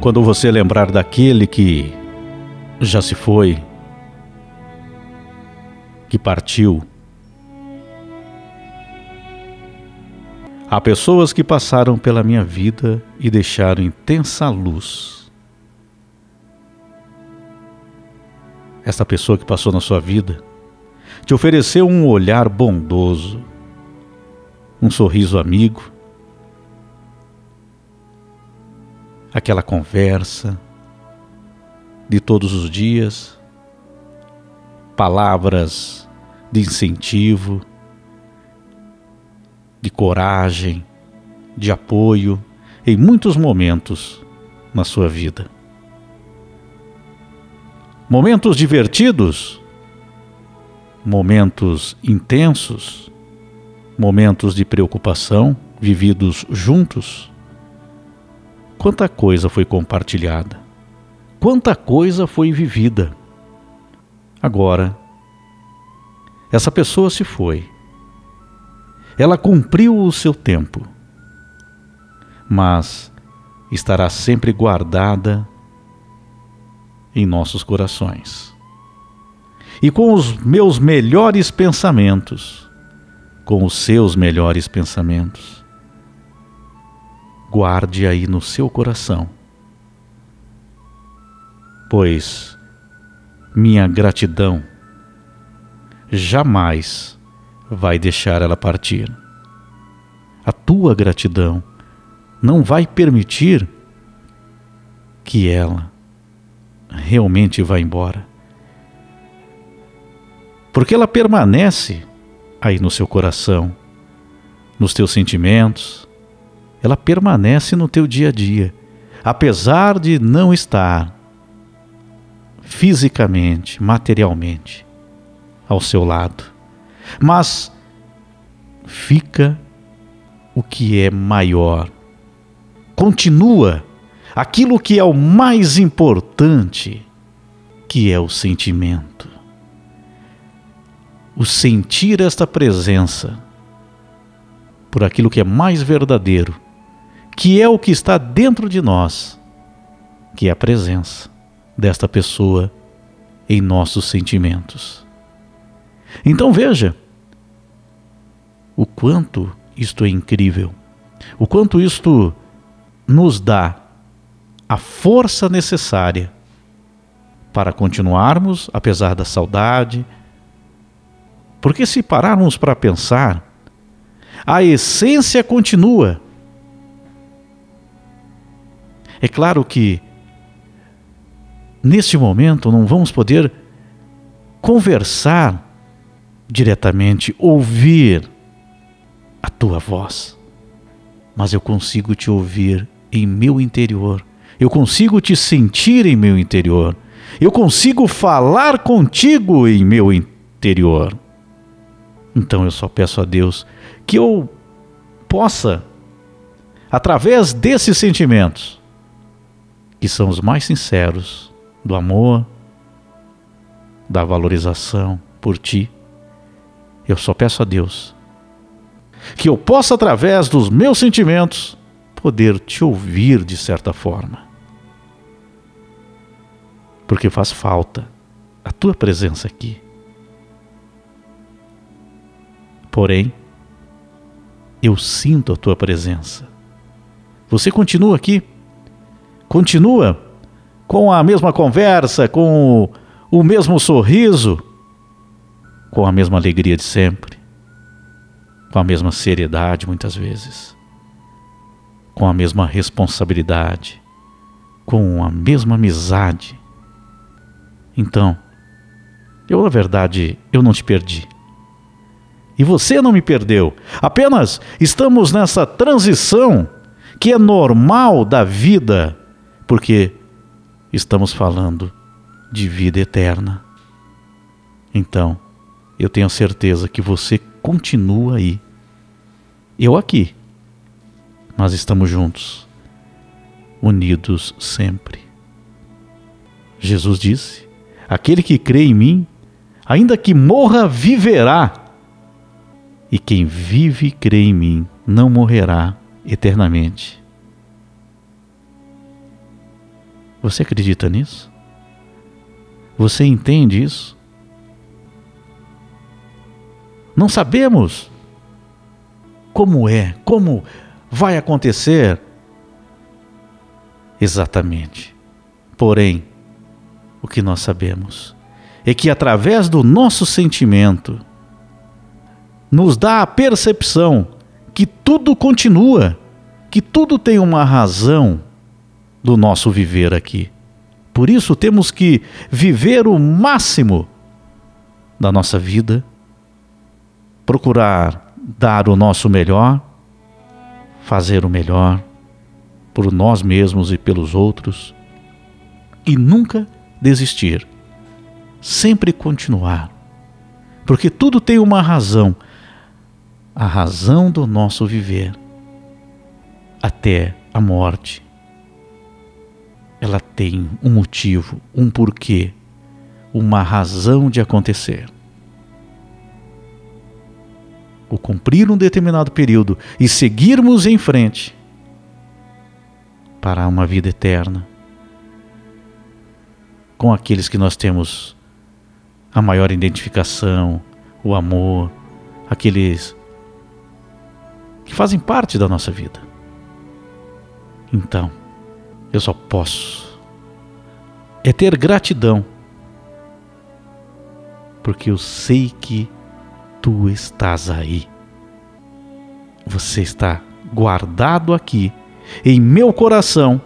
Quando você lembrar daquele que já se foi, que partiu, há pessoas que passaram pela minha vida e deixaram intensa luz. Essa pessoa que passou na sua vida te ofereceu um olhar bondoso, um sorriso amigo, aquela conversa de todos os dias, palavras de incentivo, de coragem, de apoio em muitos momentos na sua vida. Momentos divertidos, momentos intensos, momentos de preocupação vividos juntos Quanta coisa foi compartilhada, quanta coisa foi vivida. Agora, essa pessoa se foi. Ela cumpriu o seu tempo, mas estará sempre guardada em nossos corações. E com os meus melhores pensamentos, com os seus melhores pensamentos, guarde aí no seu coração. Pois minha gratidão jamais vai deixar ela partir. A tua gratidão não vai permitir que ela realmente vá embora. Porque ela permanece aí no seu coração, nos teus sentimentos, ela permanece no teu dia a dia, apesar de não estar fisicamente, materialmente ao seu lado. Mas fica o que é maior. Continua aquilo que é o mais importante, que é o sentimento. O sentir esta presença por aquilo que é mais verdadeiro que é o que está dentro de nós, que é a presença desta pessoa em nossos sentimentos. Então veja o quanto isto é incrível, o quanto isto nos dá a força necessária para continuarmos apesar da saudade. Porque se pararmos para pensar, a essência continua é claro que neste momento não vamos poder conversar diretamente, ouvir a tua voz, mas eu consigo te ouvir em meu interior, eu consigo te sentir em meu interior, eu consigo falar contigo em meu interior. Então eu só peço a Deus que eu possa, através desses sentimentos, que são os mais sinceros do amor, da valorização por ti. Eu só peço a Deus que eu possa, através dos meus sentimentos, poder te ouvir de certa forma. Porque faz falta a tua presença aqui. Porém, eu sinto a tua presença. Você continua aqui continua com a mesma conversa, com o mesmo sorriso, com a mesma alegria de sempre, com a mesma seriedade muitas vezes, com a mesma responsabilidade, com a mesma amizade. Então, eu na verdade, eu não te perdi. E você não me perdeu. Apenas estamos nessa transição que é normal da vida porque estamos falando de vida eterna. Então, eu tenho certeza que você continua aí. Eu aqui. Mas estamos juntos, unidos sempre. Jesus disse: Aquele que crê em mim, ainda que morra, viverá. E quem vive e crê em mim não morrerá eternamente. Você acredita nisso? Você entende isso? Não sabemos como é, como vai acontecer exatamente. Porém, o que nós sabemos é que através do nosso sentimento nos dá a percepção que tudo continua, que tudo tem uma razão do nosso viver aqui. Por isso temos que viver o máximo da nossa vida, procurar dar o nosso melhor, fazer o melhor por nós mesmos e pelos outros e nunca desistir. Sempre continuar. Porque tudo tem uma razão a razão do nosso viver até a morte. Ela tem um motivo, um porquê, uma razão de acontecer. O cumprir um determinado período e seguirmos em frente para uma vida eterna com aqueles que nós temos a maior identificação, o amor, aqueles que fazem parte da nossa vida. Então, eu só posso é ter gratidão, porque eu sei que tu estás aí. Você está guardado aqui em meu coração,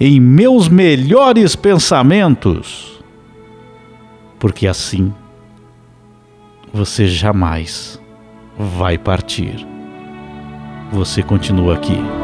em meus melhores pensamentos, porque assim você jamais vai partir você continua aqui.